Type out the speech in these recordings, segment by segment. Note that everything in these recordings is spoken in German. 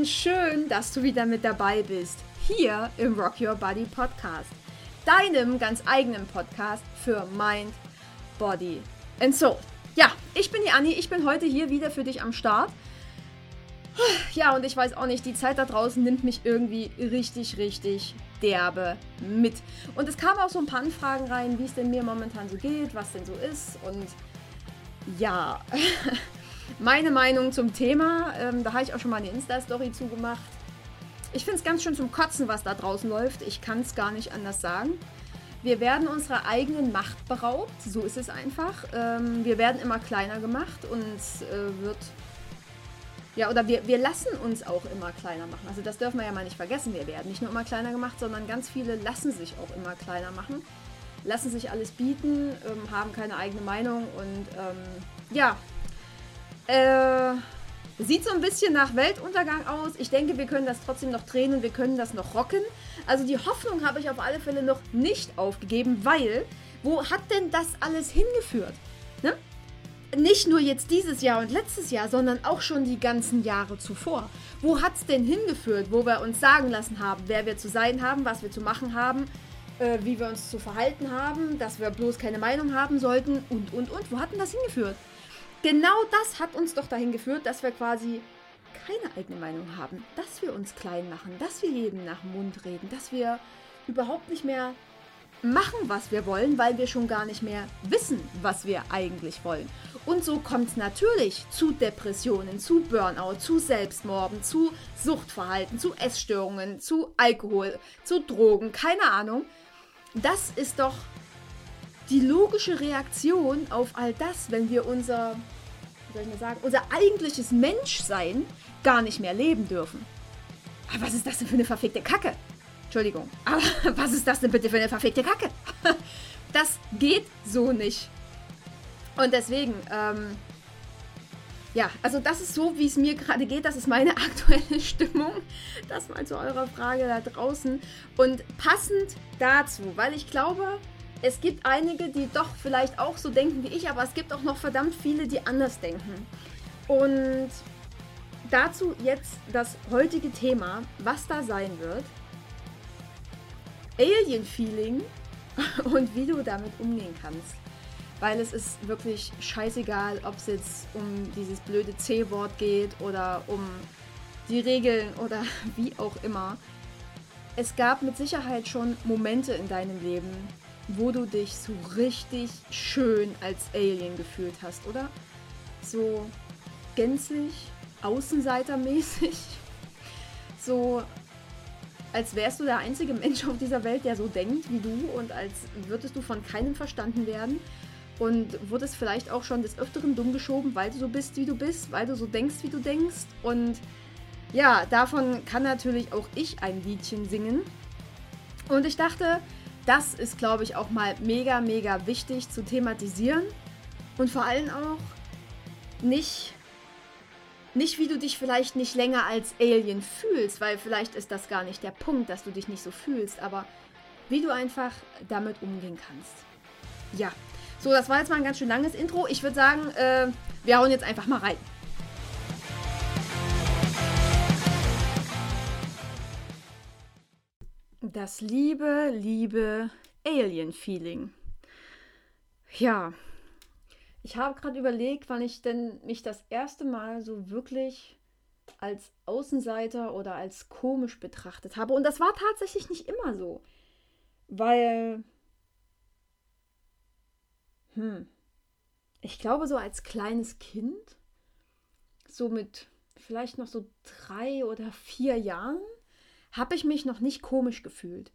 und schön, dass du wieder mit dabei bist. Hier im Rock Your Body Podcast. Deinem ganz eigenen Podcast für Mind, Body and Soul. Ja, ich bin die Anni, ich bin heute hier wieder für dich am Start. Ja, und ich weiß auch nicht, die Zeit da draußen nimmt mich irgendwie richtig, richtig derbe mit. Und es kamen auch so ein paar Anfragen rein, wie es denn mir momentan so geht, was denn so ist. Und ja, meine Meinung zum Thema, ähm, da habe ich auch schon mal eine Insta-Story zugemacht. Ich finde es ganz schön zum Kotzen, was da draußen läuft. Ich kann es gar nicht anders sagen. Wir werden unserer eigenen Macht beraubt, so ist es einfach. Ähm, wir werden immer kleiner gemacht und äh, wird ja, oder wir, wir lassen uns auch immer kleiner machen. Also das dürfen wir ja mal nicht vergessen. Wir werden nicht nur immer kleiner gemacht, sondern ganz viele lassen sich auch immer kleiner machen. Lassen sich alles bieten, ähm, haben keine eigene Meinung und ähm, ja, äh, sieht so ein bisschen nach Weltuntergang aus. Ich denke, wir können das trotzdem noch drehen und wir können das noch rocken. Also die Hoffnung habe ich auf alle Fälle noch nicht aufgegeben, weil wo hat denn das alles hingeführt? Ne? nicht nur jetzt dieses Jahr und letztes Jahr, sondern auch schon die ganzen Jahre zuvor. Wo hat es denn hingeführt, wo wir uns sagen lassen haben, wer wir zu sein haben, was wir zu machen haben, äh, wie wir uns zu verhalten haben, dass wir bloß keine Meinung haben sollten und, und, und. Wo hat denn das hingeführt? Genau das hat uns doch dahin geführt, dass wir quasi keine eigene Meinung haben, dass wir uns klein machen, dass wir jedem nach dem Mund reden, dass wir überhaupt nicht mehr machen, was wir wollen, weil wir schon gar nicht mehr wissen, was wir eigentlich wollen. Und so kommt es natürlich zu Depressionen, zu Burnout, zu Selbstmorden, zu Suchtverhalten, zu Essstörungen, zu Alkohol, zu Drogen, keine Ahnung. Das ist doch die logische Reaktion auf all das, wenn wir unser, wie soll ich mal sagen, unser eigentliches Menschsein gar nicht mehr leben dürfen. Aber was ist das denn für eine verfickte Kacke? Entschuldigung. Aber was ist das denn bitte für eine verfickte Kacke? Das geht so nicht. Und deswegen, ähm, ja, also das ist so, wie es mir gerade geht. Das ist meine aktuelle Stimmung. Das mal zu eurer Frage da draußen. Und passend dazu, weil ich glaube, es gibt einige, die doch vielleicht auch so denken wie ich, aber es gibt auch noch verdammt viele, die anders denken. Und dazu jetzt das heutige Thema, was da sein wird. Alien-Feeling und wie du damit umgehen kannst. Weil es ist wirklich scheißegal, ob es jetzt um dieses blöde C-Wort geht oder um die Regeln oder wie auch immer. Es gab mit Sicherheit schon Momente in deinem Leben, wo du dich so richtig schön als Alien gefühlt hast, oder? So gänzlich außenseitermäßig. So als wärst du der einzige Mensch auf dieser Welt, der so denkt wie du und als würdest du von keinem verstanden werden und wurdest vielleicht auch schon des Öfteren dumm geschoben, weil du so bist, wie du bist, weil du so denkst, wie du denkst. Und ja, davon kann natürlich auch ich ein Liedchen singen. Und ich dachte, das ist, glaube ich, auch mal mega, mega wichtig zu thematisieren und vor allem auch nicht nicht, wie du dich vielleicht nicht länger als Alien fühlst, weil vielleicht ist das gar nicht der Punkt, dass du dich nicht so fühlst, aber wie du einfach damit umgehen kannst. Ja, so, das war jetzt mal ein ganz schön langes Intro. Ich würde sagen, äh, wir hauen jetzt einfach mal rein. Das liebe, liebe Alien-Feeling. Ja, ich habe gerade überlegt, wann ich denn mich das erste Mal so wirklich als Außenseiter oder als komisch betrachtet habe. Und das war tatsächlich nicht immer so. Weil. Hm. Ich glaube, so als kleines Kind, so mit vielleicht noch so drei oder vier Jahren, habe ich mich noch nicht komisch gefühlt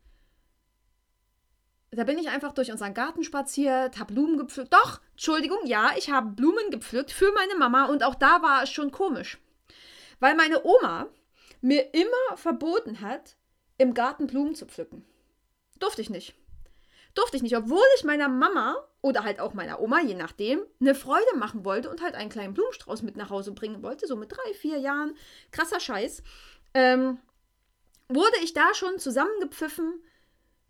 da bin ich einfach durch unseren Garten spaziert, habe Blumen gepflückt. Doch, Entschuldigung, ja, ich habe Blumen gepflückt für meine Mama und auch da war es schon komisch. Weil meine Oma mir immer verboten hat, im Garten Blumen zu pflücken. Durfte ich nicht. Durfte ich nicht, obwohl ich meiner Mama oder halt auch meiner Oma, je nachdem, eine Freude machen wollte und halt einen kleinen Blumenstrauß mit nach Hause bringen wollte, so mit drei, vier Jahren. Krasser Scheiß. Ähm, wurde ich da schon zusammengepfiffen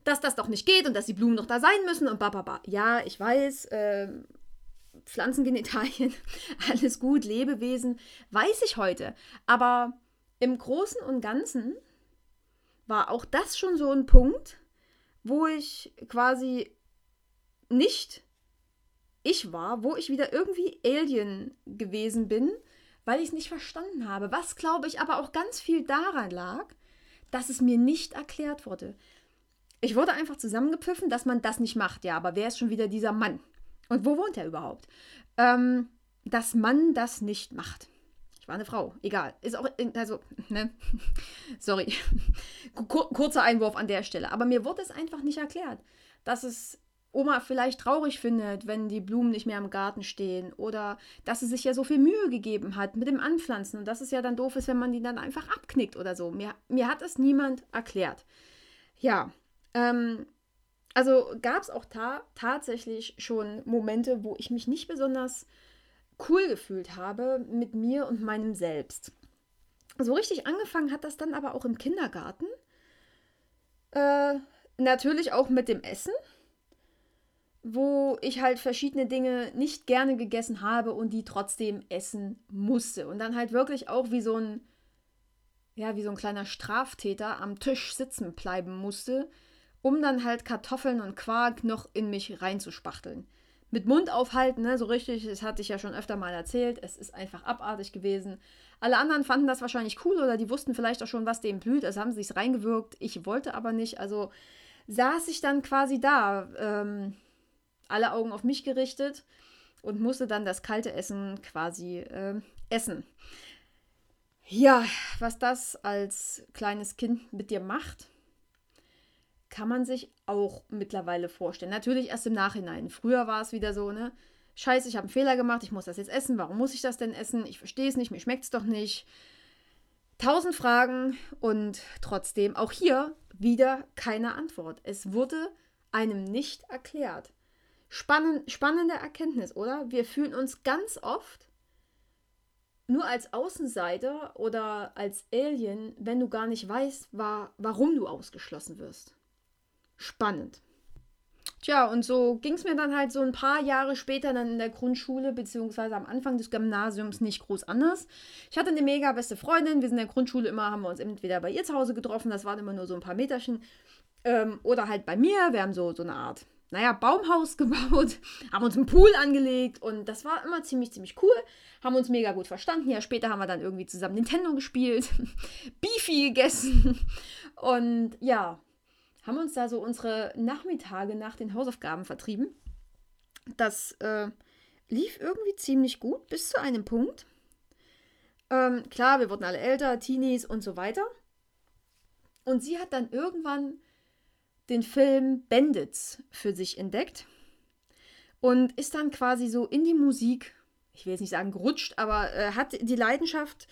dass das doch nicht geht und dass die Blumen noch da sein müssen und bababa. Ja, ich weiß, äh, Pflanzengenitalien, alles gut, Lebewesen, weiß ich heute. Aber im Großen und Ganzen war auch das schon so ein Punkt, wo ich quasi nicht ich war, wo ich wieder irgendwie Alien gewesen bin, weil ich es nicht verstanden habe. Was, glaube ich, aber auch ganz viel daran lag, dass es mir nicht erklärt wurde. Ich wurde einfach zusammengepfiffen, dass man das nicht macht. Ja, aber wer ist schon wieder dieser Mann? Und wo wohnt er überhaupt? Ähm, dass man das nicht macht. Ich war eine Frau. Egal. Ist auch, also, ne? Sorry. Kur kurzer Einwurf an der Stelle. Aber mir wurde es einfach nicht erklärt, dass es Oma vielleicht traurig findet, wenn die Blumen nicht mehr im Garten stehen oder dass sie sich ja so viel Mühe gegeben hat mit dem Anpflanzen und dass es ja dann doof ist, wenn man die dann einfach abknickt oder so. Mir, mir hat es niemand erklärt. Ja, ähm, also gab es auch ta tatsächlich schon Momente, wo ich mich nicht besonders cool gefühlt habe mit mir und meinem Selbst. So richtig angefangen hat das dann aber auch im Kindergarten. Äh, natürlich auch mit dem Essen, wo ich halt verschiedene Dinge nicht gerne gegessen habe und die trotzdem essen musste. Und dann halt wirklich auch wie so ein, ja, wie so ein kleiner Straftäter am Tisch sitzen bleiben musste, um dann halt Kartoffeln und Quark noch in mich reinzuspachteln mit Mund aufhalten, ne, so richtig, das hatte ich ja schon öfter mal erzählt, es ist einfach abartig gewesen. Alle anderen fanden das wahrscheinlich cool oder die wussten vielleicht auch schon, was dem blüht, also haben sie es reingewirkt. Ich wollte aber nicht, also saß ich dann quasi da, ähm, alle Augen auf mich gerichtet und musste dann das kalte Essen quasi äh, essen. Ja, was das als kleines Kind mit dir macht, kann man sich auch mittlerweile vorstellen. Natürlich erst im Nachhinein. Früher war es wieder so, ne? Scheiße, ich habe einen Fehler gemacht, ich muss das jetzt essen. Warum muss ich das denn essen? Ich verstehe es nicht, mir schmeckt es doch nicht. Tausend Fragen und trotzdem auch hier wieder keine Antwort. Es wurde einem nicht erklärt. Spannen, spannende Erkenntnis, oder? Wir fühlen uns ganz oft nur als Außenseiter oder als Alien, wenn du gar nicht weißt, war, warum du ausgeschlossen wirst spannend. Tja, und so ging es mir dann halt so ein paar Jahre später dann in der Grundschule, beziehungsweise am Anfang des Gymnasiums nicht groß anders. Ich hatte eine mega beste Freundin, wir sind in der Grundschule immer, haben wir uns entweder bei ihr zu Hause getroffen, das waren immer nur so ein paar Meterchen, ähm, oder halt bei mir, wir haben so, so eine Art, naja, Baumhaus gebaut, haben uns einen Pool angelegt und das war immer ziemlich, ziemlich cool, haben uns mega gut verstanden. Ja, später haben wir dann irgendwie zusammen Nintendo gespielt, Beefy gegessen und ja, haben uns da so unsere Nachmittage nach den Hausaufgaben vertrieben. Das äh, lief irgendwie ziemlich gut bis zu einem Punkt. Ähm, klar, wir wurden alle älter, Teenies und so weiter. Und sie hat dann irgendwann den Film Bandits für sich entdeckt und ist dann quasi so in die Musik, ich will jetzt nicht sagen gerutscht, aber äh, hat die Leidenschaft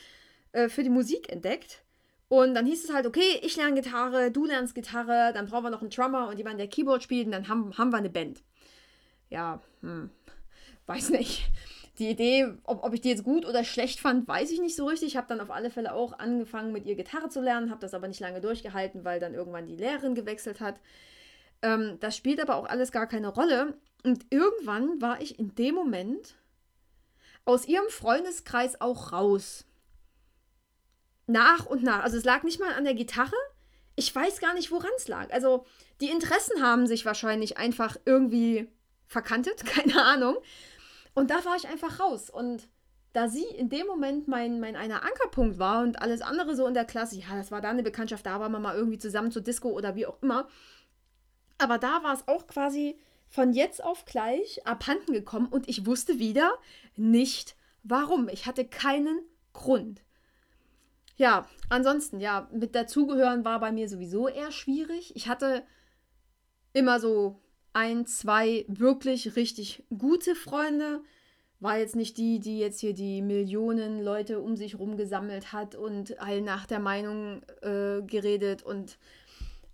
äh, für die Musik entdeckt und dann hieß es halt, okay, ich lerne Gitarre, du lernst Gitarre, dann brauchen wir noch einen Drummer und jemanden, der Keyboard spielt und dann haben, haben wir eine Band. Ja, hm, weiß nicht. Die Idee, ob, ob ich die jetzt gut oder schlecht fand, weiß ich nicht so richtig. Ich habe dann auf alle Fälle auch angefangen, mit ihr Gitarre zu lernen, habe das aber nicht lange durchgehalten, weil dann irgendwann die Lehrerin gewechselt hat. Ähm, das spielt aber auch alles gar keine Rolle. Und irgendwann war ich in dem Moment aus ihrem Freundeskreis auch raus nach und nach. Also es lag nicht mal an der Gitarre. Ich weiß gar nicht, woran es lag. Also die Interessen haben sich wahrscheinlich einfach irgendwie verkantet, keine Ahnung. Und da war ich einfach raus. Und da sie in dem Moment mein, mein einer Ankerpunkt war und alles andere so in der Klasse, ja, das war da eine Bekanntschaft, da waren wir mal irgendwie zusammen zur Disco oder wie auch immer. Aber da war es auch quasi von jetzt auf gleich abhanden gekommen und ich wusste wieder nicht warum. Ich hatte keinen Grund. Ja, ansonsten, ja, mit dazugehören war bei mir sowieso eher schwierig. Ich hatte immer so ein, zwei wirklich richtig gute Freunde. War jetzt nicht die, die jetzt hier die Millionen Leute um sich rum gesammelt hat und all nach der Meinung äh, geredet und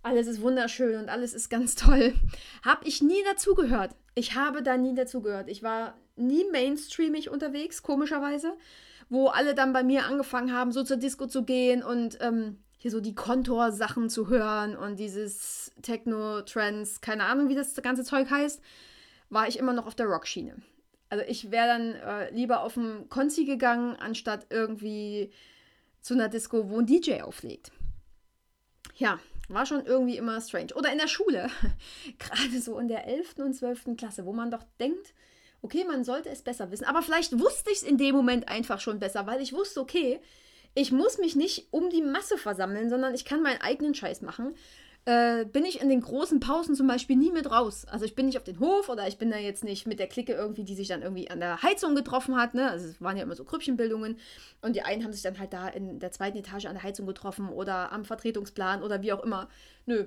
alles ist wunderschön und alles ist ganz toll. Hab ich nie dazugehört. Ich habe da nie dazugehört. Ich war nie mainstreamig unterwegs, komischerweise wo alle dann bei mir angefangen haben, so zur Disco zu gehen und ähm, hier so die Kontor-Sachen zu hören und dieses Techno-Trends, keine Ahnung, wie das ganze Zeug heißt, war ich immer noch auf der Rockschiene. Also ich wäre dann äh, lieber auf dem Konzi gegangen, anstatt irgendwie zu einer Disco, wo ein DJ auflegt. Ja, war schon irgendwie immer strange. Oder in der Schule, gerade so in der 11. und 12. Klasse, wo man doch denkt, okay, man sollte es besser wissen. Aber vielleicht wusste ich es in dem Moment einfach schon besser, weil ich wusste, okay, ich muss mich nicht um die Masse versammeln, sondern ich kann meinen eigenen Scheiß machen äh, bin ich in den großen Pausen zum Beispiel nie mit raus. Also ich bin nicht auf den Hof oder ich bin da jetzt nicht mit der Clique irgendwie, die sich dann irgendwie an der Heizung getroffen hat. Ne? Also es waren ja immer so Grüppchenbildungen und die einen haben sich dann halt da in der zweiten Etage an der Heizung getroffen oder am Vertretungsplan oder wie auch immer. Nö,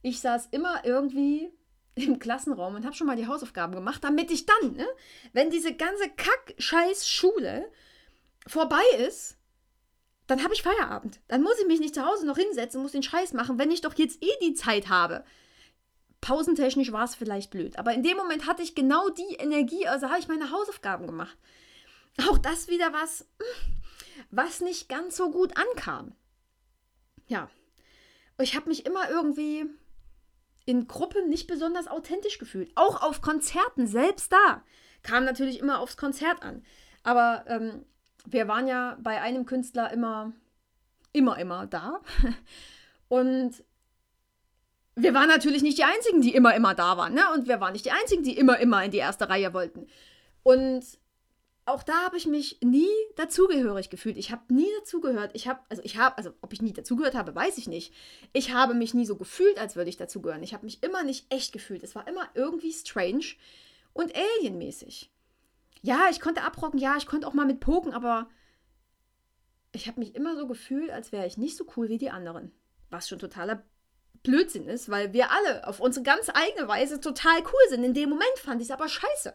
ich saß immer irgendwie im Klassenraum und habe schon mal die Hausaufgaben gemacht, damit ich dann, ne, wenn diese ganze Kack-Scheiß-Schule vorbei ist, dann habe ich Feierabend. Dann muss ich mich nicht zu Hause noch hinsetzen, muss den Scheiß machen, wenn ich doch jetzt eh die Zeit habe. Pausentechnisch war es vielleicht blöd, aber in dem Moment hatte ich genau die Energie, also habe ich meine Hausaufgaben gemacht. Auch das wieder was, was nicht ganz so gut ankam. Ja, ich habe mich immer irgendwie in Gruppen nicht besonders authentisch gefühlt. Auch auf Konzerten, selbst da. Kam natürlich immer aufs Konzert an. Aber ähm, wir waren ja bei einem Künstler immer, immer, immer da. Und wir waren natürlich nicht die Einzigen, die immer, immer da waren. Ne? Und wir waren nicht die Einzigen, die immer, immer in die erste Reihe wollten. Und auch da habe ich mich nie dazugehörig gefühlt. Ich habe nie dazugehört. Ich habe, also ich habe, also ob ich nie dazugehört habe, weiß ich nicht. Ich habe mich nie so gefühlt, als würde ich dazugehören. Ich habe mich immer nicht echt gefühlt. Es war immer irgendwie strange und alienmäßig ja, ich konnte abrocken, ja, ich konnte auch mal mit poken, aber ich habe mich immer so gefühlt, als wäre ich nicht so cool wie die anderen. Was schon totaler Blödsinn ist, weil wir alle auf unsere ganz eigene Weise total cool sind. In dem Moment fand ich es aber scheiße.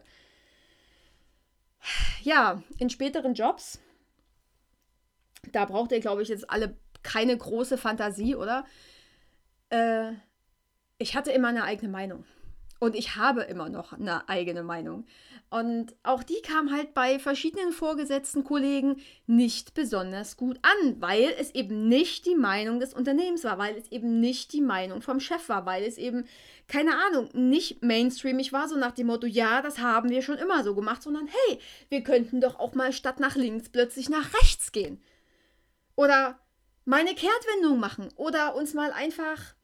Ja, in späteren Jobs, da braucht ihr, glaube ich, jetzt alle keine große Fantasie, oder? Äh, ich hatte immer eine eigene Meinung. Und ich habe immer noch eine eigene Meinung. Und auch die kam halt bei verschiedenen vorgesetzten Kollegen nicht besonders gut an, weil es eben nicht die Meinung des Unternehmens war, weil es eben nicht die Meinung vom Chef war, weil es eben, keine Ahnung, nicht mainstreamig war, so nach dem Motto, ja, das haben wir schon immer so gemacht, sondern hey, wir könnten doch auch mal statt nach links plötzlich nach rechts gehen. Oder mal eine Kehrtwendung machen oder uns mal einfach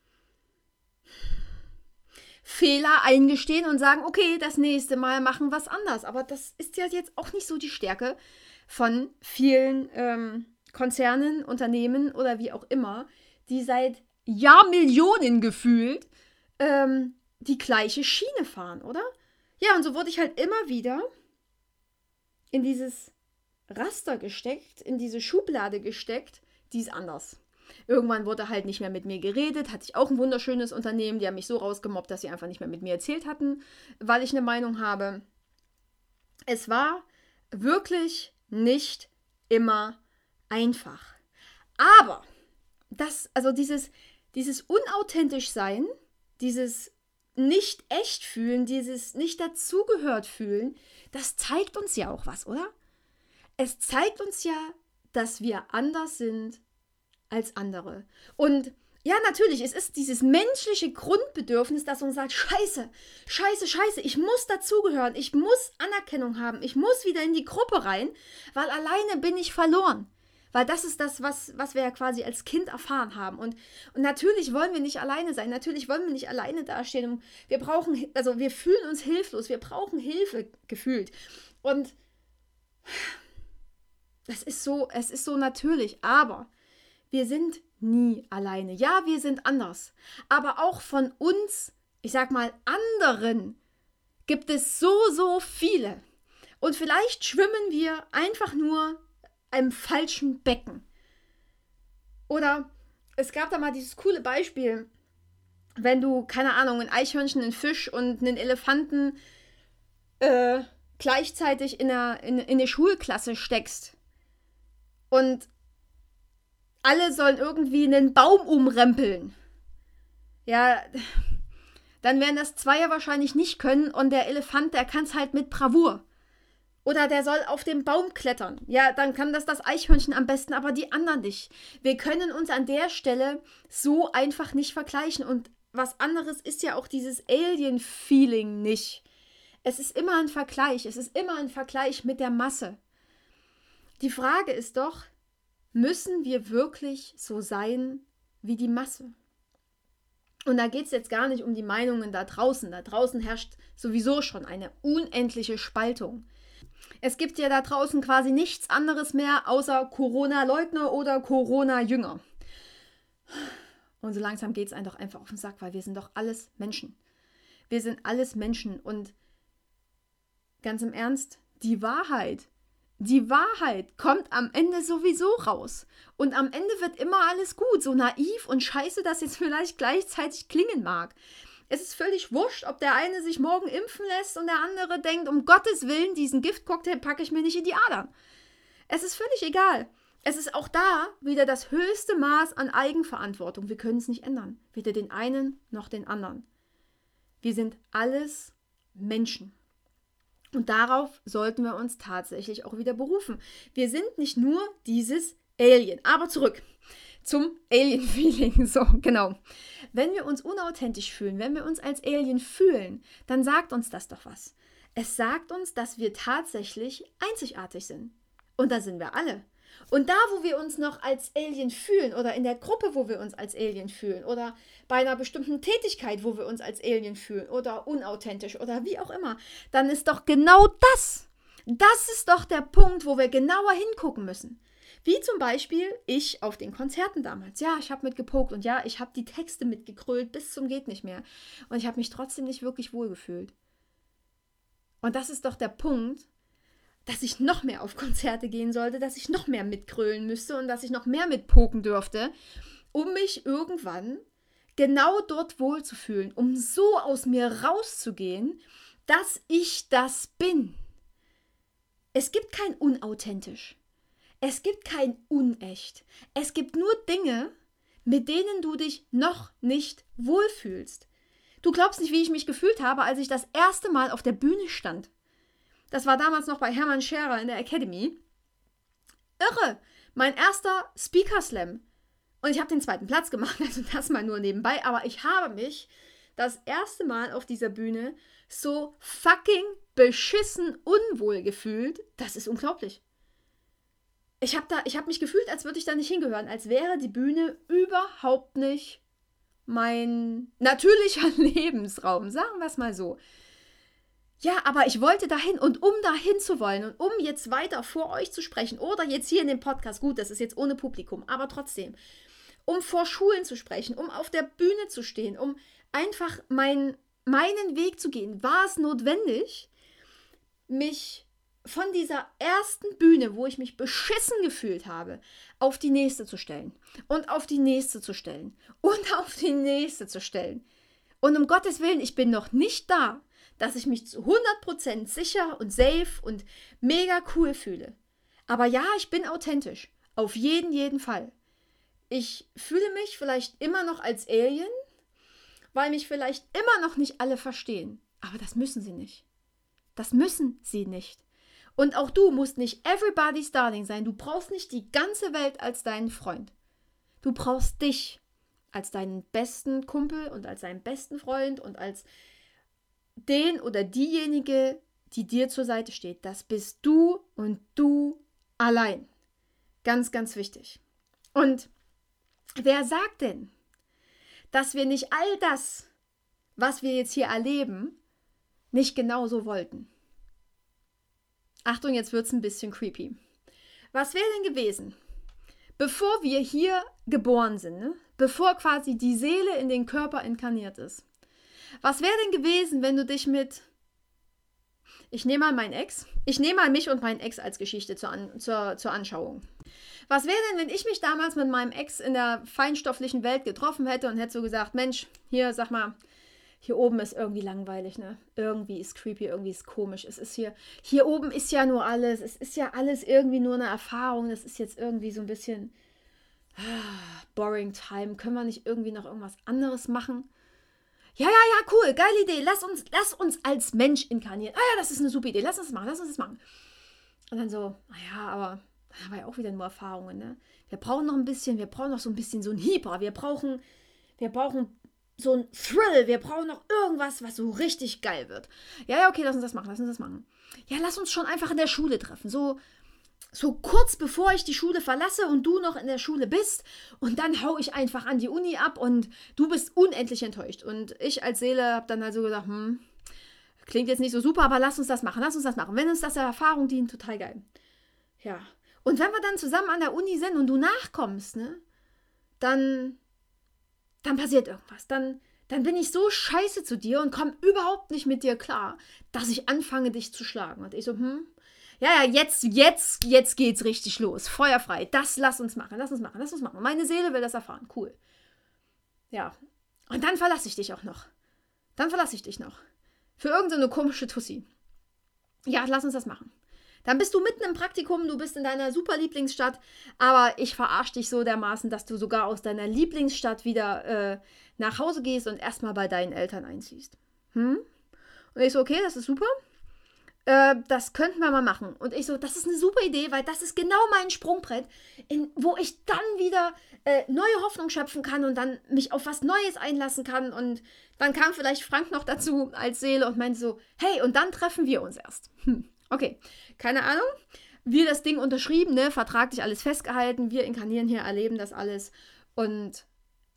Fehler eingestehen und sagen, okay, das nächste Mal machen wir es anders. Aber das ist ja jetzt auch nicht so die Stärke von vielen ähm, Konzernen, Unternehmen oder wie auch immer, die seit Jahrmillionen gefühlt ähm, die gleiche Schiene fahren, oder? Ja, und so wurde ich halt immer wieder in dieses Raster gesteckt, in diese Schublade gesteckt, die ist anders. Irgendwann wurde halt nicht mehr mit mir geredet, hatte ich auch ein wunderschönes Unternehmen, die haben mich so rausgemobbt, dass sie einfach nicht mehr mit mir erzählt hatten, weil ich eine Meinung habe. Es war wirklich nicht immer einfach. Aber das, also dieses, dieses unauthentisch sein, dieses nicht echt fühlen, dieses nicht dazugehört fühlen, das zeigt uns ja auch was, oder? Es zeigt uns ja, dass wir anders sind als andere. Und ja, natürlich, es ist dieses menschliche Grundbedürfnis, das uns sagt, scheiße, scheiße, scheiße, ich muss dazugehören, ich muss Anerkennung haben, ich muss wieder in die Gruppe rein, weil alleine bin ich verloren. Weil das ist das, was, was wir ja quasi als Kind erfahren haben. Und, und natürlich wollen wir nicht alleine sein, natürlich wollen wir nicht alleine dastehen. Wir brauchen, also wir fühlen uns hilflos, wir brauchen Hilfe gefühlt. Und das ist so, es ist so natürlich, aber wir sind nie alleine. Ja, wir sind anders. Aber auch von uns, ich sag mal, anderen gibt es so, so viele. Und vielleicht schwimmen wir einfach nur im falschen Becken. Oder es gab da mal dieses coole Beispiel, wenn du, keine Ahnung, ein Eichhörnchen, einen Fisch und einen Elefanten äh, gleichzeitig in eine, in, in eine Schulklasse steckst und alle sollen irgendwie einen Baum umrempeln. Ja, dann werden das zwei ja wahrscheinlich nicht können und der Elefant, der kann es halt mit Bravour. Oder der soll auf den Baum klettern. Ja, dann kann das das Eichhörnchen am besten, aber die anderen nicht. Wir können uns an der Stelle so einfach nicht vergleichen. Und was anderes ist ja auch dieses Alien-Feeling nicht. Es ist immer ein Vergleich. Es ist immer ein Vergleich mit der Masse. Die Frage ist doch, müssen wir wirklich so sein wie die Masse? Und da geht es jetzt gar nicht um die Meinungen da draußen. Da draußen herrscht sowieso schon eine unendliche Spaltung. Es gibt ja da draußen quasi nichts anderes mehr außer Corona-Leugner oder Corona-Jünger. Und so langsam geht es einem doch einfach auf den Sack, weil wir sind doch alles Menschen. Wir sind alles Menschen und ganz im Ernst, die Wahrheit, die Wahrheit kommt am Ende sowieso raus. Und am Ende wird immer alles gut, so naiv und scheiße, dass jetzt vielleicht gleichzeitig klingen mag. Es ist völlig wurscht, ob der eine sich morgen impfen lässt und der andere denkt, um Gottes Willen, diesen Giftcocktail packe ich mir nicht in die Adern. Es ist völlig egal. Es ist auch da wieder das höchste Maß an Eigenverantwortung. Wir können es nicht ändern. Weder den einen noch den anderen. Wir sind alles Menschen. Und darauf sollten wir uns tatsächlich auch wieder berufen. Wir sind nicht nur dieses Alien. Aber zurück zum Alien-Feeling. So, genau. Wenn wir uns unauthentisch fühlen, wenn wir uns als Alien fühlen, dann sagt uns das doch was. Es sagt uns, dass wir tatsächlich einzigartig sind. Und da sind wir alle. Und da, wo wir uns noch als Alien fühlen oder in der Gruppe, wo wir uns als Alien fühlen oder bei einer bestimmten Tätigkeit, wo wir uns als Alien fühlen oder unauthentisch oder wie auch immer, dann ist doch genau das, das ist doch der Punkt, wo wir genauer hingucken müssen. Wie zum Beispiel ich auf den Konzerten damals. Ja, ich habe mitgepokt und ja, ich habe die Texte mitgekrölt bis zum geht nicht mehr. Und ich habe mich trotzdem nicht wirklich wohlgefühlt. Und das ist doch der Punkt, dass ich noch mehr auf Konzerte gehen sollte, dass ich noch mehr mitkrölen müsste und dass ich noch mehr mitpoken dürfte, um mich irgendwann genau dort wohlzufühlen, um so aus mir rauszugehen, dass ich das bin. Es gibt kein unauthentisch. Es gibt kein unecht. Es gibt nur Dinge, mit denen du dich noch nicht wohlfühlst. Du glaubst nicht, wie ich mich gefühlt habe, als ich das erste Mal auf der Bühne stand. Das war damals noch bei Hermann Scherer in der Academy. Irre! Mein erster Speaker Slam. Und ich habe den zweiten Platz gemacht, also das mal nur nebenbei. Aber ich habe mich das erste Mal auf dieser Bühne so fucking beschissen unwohl gefühlt. Das ist unglaublich. Ich habe hab mich gefühlt, als würde ich da nicht hingehören, als wäre die Bühne überhaupt nicht mein natürlicher Lebensraum, sagen wir es mal so. Ja, aber ich wollte dahin und um dahin zu wollen und um jetzt weiter vor euch zu sprechen oder jetzt hier in dem Podcast, gut, das ist jetzt ohne Publikum, aber trotzdem, um vor Schulen zu sprechen, um auf der Bühne zu stehen, um einfach mein, meinen Weg zu gehen, war es notwendig, mich von dieser ersten Bühne, wo ich mich beschissen gefühlt habe, auf die nächste zu stellen und auf die nächste zu stellen und auf die nächste zu stellen. Und um Gottes Willen, ich bin noch nicht da, dass ich mich zu 100% sicher und safe und mega cool fühle. Aber ja, ich bin authentisch. Auf jeden, jeden Fall. Ich fühle mich vielleicht immer noch als Alien, weil mich vielleicht immer noch nicht alle verstehen. Aber das müssen sie nicht. Das müssen sie nicht. Und auch du musst nicht everybody's darling sein. Du brauchst nicht die ganze Welt als deinen Freund. Du brauchst dich als deinen besten Kumpel und als deinen besten Freund und als den oder diejenige, die dir zur Seite steht. Das bist du und du allein. Ganz, ganz wichtig. Und wer sagt denn, dass wir nicht all das, was wir jetzt hier erleben, nicht genauso wollten? Achtung, jetzt wird es ein bisschen creepy. Was wäre denn gewesen, bevor wir hier geboren sind, ne? bevor quasi die Seele in den Körper inkarniert ist? Was wäre denn gewesen, wenn du dich mit. Ich nehme mal meinen Ex. Ich nehme mal mich und meinen Ex als Geschichte zur, An zur, zur Anschauung. Was wäre denn, wenn ich mich damals mit meinem Ex in der feinstofflichen Welt getroffen hätte und hätte so gesagt: Mensch, hier, sag mal, hier oben ist irgendwie langweilig, ne? Irgendwie ist creepy, irgendwie ist komisch. Es ist hier, hier oben ist ja nur alles. Es ist ja alles irgendwie nur eine Erfahrung. Das ist jetzt irgendwie so ein bisschen ah, boring time. Können wir nicht irgendwie noch irgendwas anderes machen? Ja, ja, ja, cool, geile Idee. Lass uns, lass uns als Mensch inkarnieren. Ah ja, das ist eine super Idee. Lass uns das machen, lass uns das machen. Und dann so, naja, aber da war ja auch wieder nur Erfahrungen, ne? Wir brauchen noch ein bisschen, wir brauchen noch so ein bisschen so ein Hieper. Wir brauchen, wir brauchen so ein Thrill. Wir brauchen noch irgendwas, was so richtig geil wird. Ja, ja, okay, lass uns das machen, lass uns das machen. Ja, lass uns schon einfach in der Schule treffen. So, so kurz bevor ich die Schule verlasse und du noch in der Schule bist und dann hau ich einfach an die Uni ab und du bist unendlich enttäuscht. Und ich als Seele habe dann also gesagt, hm, klingt jetzt nicht so super, aber lass uns das machen, lass uns das machen. Wenn uns das der Erfahrung dient, total geil. Ja. Und wenn wir dann zusammen an der Uni sind und du nachkommst, ne, dann, dann passiert irgendwas. Dann, dann bin ich so scheiße zu dir und komme überhaupt nicht mit dir klar, dass ich anfange, dich zu schlagen. Und ich so, hm, ja, ja, jetzt, jetzt, jetzt geht's richtig los. Feuerfrei. Das lass uns machen, lass uns machen, lass uns machen. Meine Seele will das erfahren. Cool. Ja. Und dann verlasse ich dich auch noch. Dann verlasse ich dich noch. Für irgendeine komische Tussi. Ja, lass uns das machen. Dann bist du mitten im Praktikum, du bist in deiner super Lieblingsstadt, aber ich verarsche dich so dermaßen, dass du sogar aus deiner Lieblingsstadt wieder äh, nach Hause gehst und erstmal bei deinen Eltern einziehst. Hm? Und ich so, okay, das ist super äh, das könnten wir mal machen. Und ich so, das ist eine super Idee, weil das ist genau mein Sprungbrett, in, wo ich dann wieder äh, neue Hoffnung schöpfen kann und dann mich auf was Neues einlassen kann. Und dann kam vielleicht Frank noch dazu als Seele und meinte so, hey, und dann treffen wir uns erst. Hm, okay, keine Ahnung. Wir das Ding unterschrieben, ne, vertraglich alles festgehalten, wir inkarnieren hier, erleben das alles. Und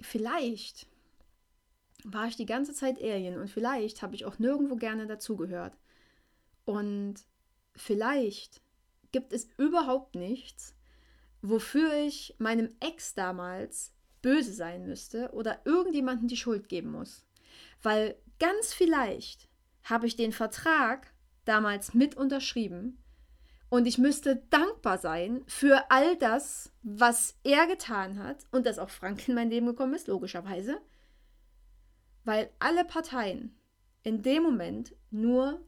vielleicht war ich die ganze Zeit Alien und vielleicht habe ich auch nirgendwo gerne dazugehört. Und vielleicht gibt es überhaupt nichts, wofür ich meinem Ex damals böse sein müsste oder irgendjemandem die Schuld geben muss. Weil ganz vielleicht habe ich den Vertrag damals mit unterschrieben und ich müsste dankbar sein für all das, was er getan hat und dass auch Frank in mein Leben gekommen ist, logischerweise. Weil alle Parteien in dem Moment nur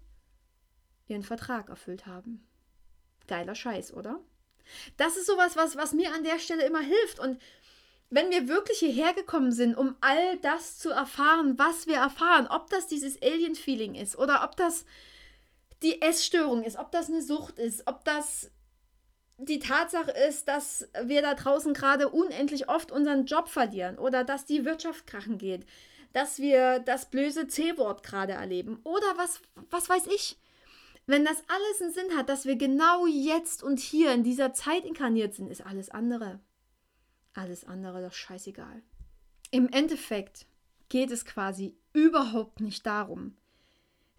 ihren Vertrag erfüllt haben. Geiler Scheiß, oder? Das ist sowas, was, was mir an der Stelle immer hilft. Und wenn wir wirklich hierher gekommen sind, um all das zu erfahren, was wir erfahren, ob das dieses Alien-Feeling ist oder ob das die Essstörung ist, ob das eine Sucht ist, ob das die Tatsache ist, dass wir da draußen gerade unendlich oft unseren Job verlieren oder dass die Wirtschaft krachen geht, dass wir das böse C-Wort gerade erleben oder was, was weiß ich. Wenn das alles einen Sinn hat, dass wir genau jetzt und hier in dieser Zeit inkarniert sind, ist alles andere. Alles andere doch scheißegal. Im Endeffekt geht es quasi überhaupt nicht darum,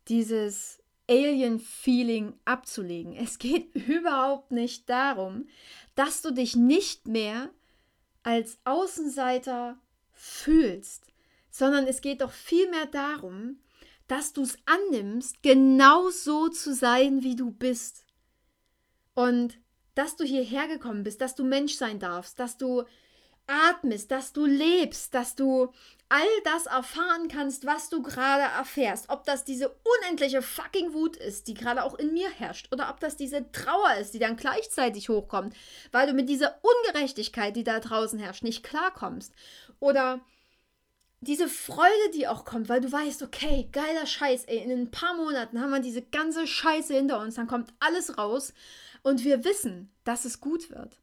dieses Alien-Feeling abzulegen. Es geht überhaupt nicht darum, dass du dich nicht mehr als Außenseiter fühlst, sondern es geht doch vielmehr darum, dass du es annimmst, genau so zu sein, wie du bist. Und dass du hierher gekommen bist, dass du Mensch sein darfst, dass du atmest, dass du lebst, dass du all das erfahren kannst, was du gerade erfährst. Ob das diese unendliche fucking Wut ist, die gerade auch in mir herrscht, oder ob das diese Trauer ist, die dann gleichzeitig hochkommt, weil du mit dieser Ungerechtigkeit, die da draußen herrscht, nicht klarkommst. Oder diese Freude, die auch kommt, weil du weißt, okay, geiler Scheiß, ey, in ein paar Monaten haben wir diese ganze Scheiße hinter uns, dann kommt alles raus und wir wissen, dass es gut wird.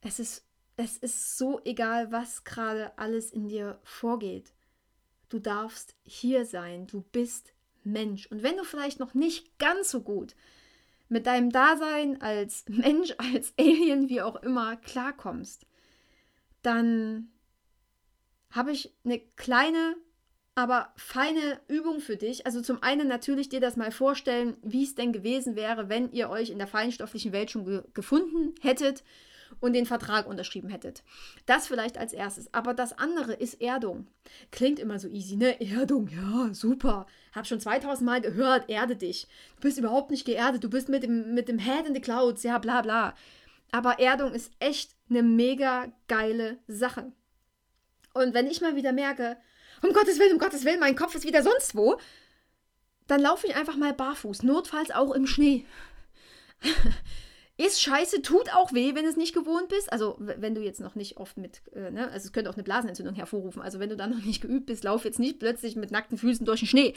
Es ist, es ist so egal, was gerade alles in dir vorgeht. Du darfst hier sein, du bist Mensch. Und wenn du vielleicht noch nicht ganz so gut mit deinem Dasein als Mensch, als Alien, wie auch immer, klarkommst, dann habe ich eine kleine, aber feine Übung für dich. Also zum einen natürlich dir das mal vorstellen, wie es denn gewesen wäre, wenn ihr euch in der feinstofflichen Welt schon ge gefunden hättet und den Vertrag unterschrieben hättet. Das vielleicht als erstes. Aber das andere ist Erdung. Klingt immer so easy, ne? Erdung, ja, super. Hab schon 2000 Mal gehört, erde dich. Du bist überhaupt nicht geerdet, du bist mit dem, mit dem Head in the Clouds, ja, bla bla. Aber Erdung ist echt eine mega geile Sache. Und wenn ich mal wieder merke, um Gottes Willen, um Gottes Willen, mein Kopf ist wieder sonst wo, dann laufe ich einfach mal barfuß, notfalls auch im Schnee. ist scheiße, tut auch weh, wenn es nicht gewohnt bist. Also, wenn du jetzt noch nicht oft mit, äh, ne, also es könnte auch eine Blasenentzündung hervorrufen. Also, wenn du dann noch nicht geübt bist, lauf jetzt nicht plötzlich mit nackten Füßen durch den Schnee.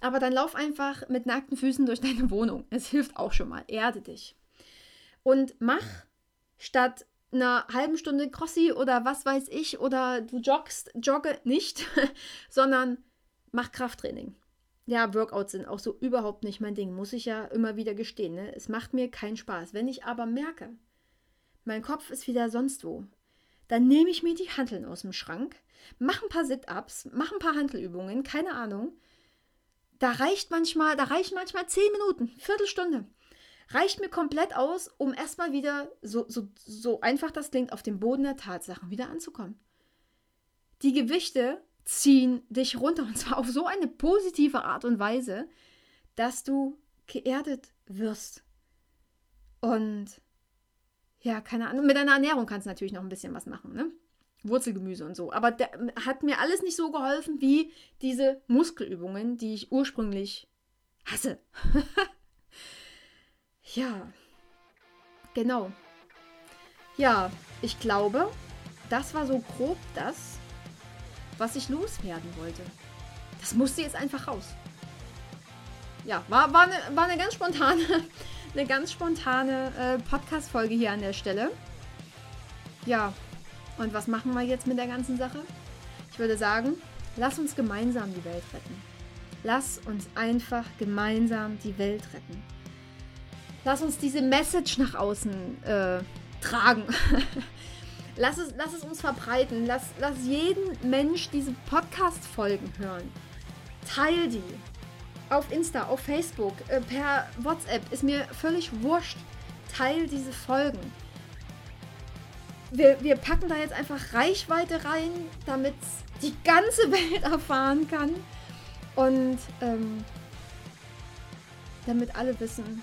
Aber dann lauf einfach mit nackten Füßen durch deine Wohnung. Es hilft auch schon mal. Erde dich. Und mach statt einer halben Stunde Crossi oder was weiß ich oder du joggst, jogge nicht, sondern mach Krafttraining. ja, Workouts sind auch so überhaupt nicht mein Ding, muss ich ja immer wieder gestehen. Ne? Es macht mir keinen Spaß. Wenn ich aber merke, mein Kopf ist wieder sonst wo, dann nehme ich mir die Hanteln aus dem Schrank, mache ein paar Sit-Ups, mache ein paar Hantelübungen, keine Ahnung. Da reicht manchmal, da reichen manchmal zehn Minuten, Viertelstunde. Reicht mir komplett aus, um erstmal wieder, so, so, so einfach das klingt, auf den Boden der Tatsachen wieder anzukommen. Die Gewichte ziehen dich runter und zwar auf so eine positive Art und Weise, dass du geerdet wirst. Und ja, keine Ahnung, mit deiner Ernährung kannst du natürlich noch ein bisschen was machen, ne? Wurzelgemüse und so. Aber der, hat mir alles nicht so geholfen wie diese Muskelübungen, die ich ursprünglich hasse. ja, genau. Ja, ich glaube, das war so grob das, was ich loswerden wollte. Das musste jetzt einfach raus. Ja, war, war, eine, war eine ganz spontane, eine ganz spontane äh, Podcast-Folge hier an der Stelle. Ja, und was machen wir jetzt mit der ganzen Sache? Ich würde sagen, lass uns gemeinsam die Welt retten. Lass uns einfach gemeinsam die Welt retten. Lass uns diese Message nach außen äh, tragen. Lass es, lass es uns verbreiten. Lass, lass jeden Mensch diese Podcast-Folgen hören. Teil die. Auf Insta, auf Facebook, äh, per WhatsApp. Ist mir völlig wurscht. Teil diese Folgen. Wir, wir packen da jetzt einfach Reichweite rein, damit die ganze Welt erfahren kann. Und ähm, damit alle wissen,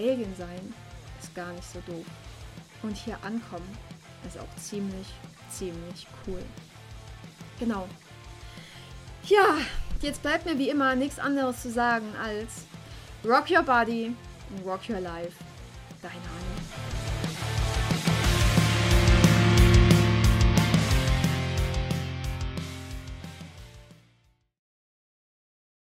Alien sein ist gar nicht so doof. Und hier ankommen ist auch ziemlich, ziemlich cool. Genau. Ja, jetzt bleibt mir wie immer nichts anderes zu sagen als Rock Your Body Rock Your Life. Deine Anne.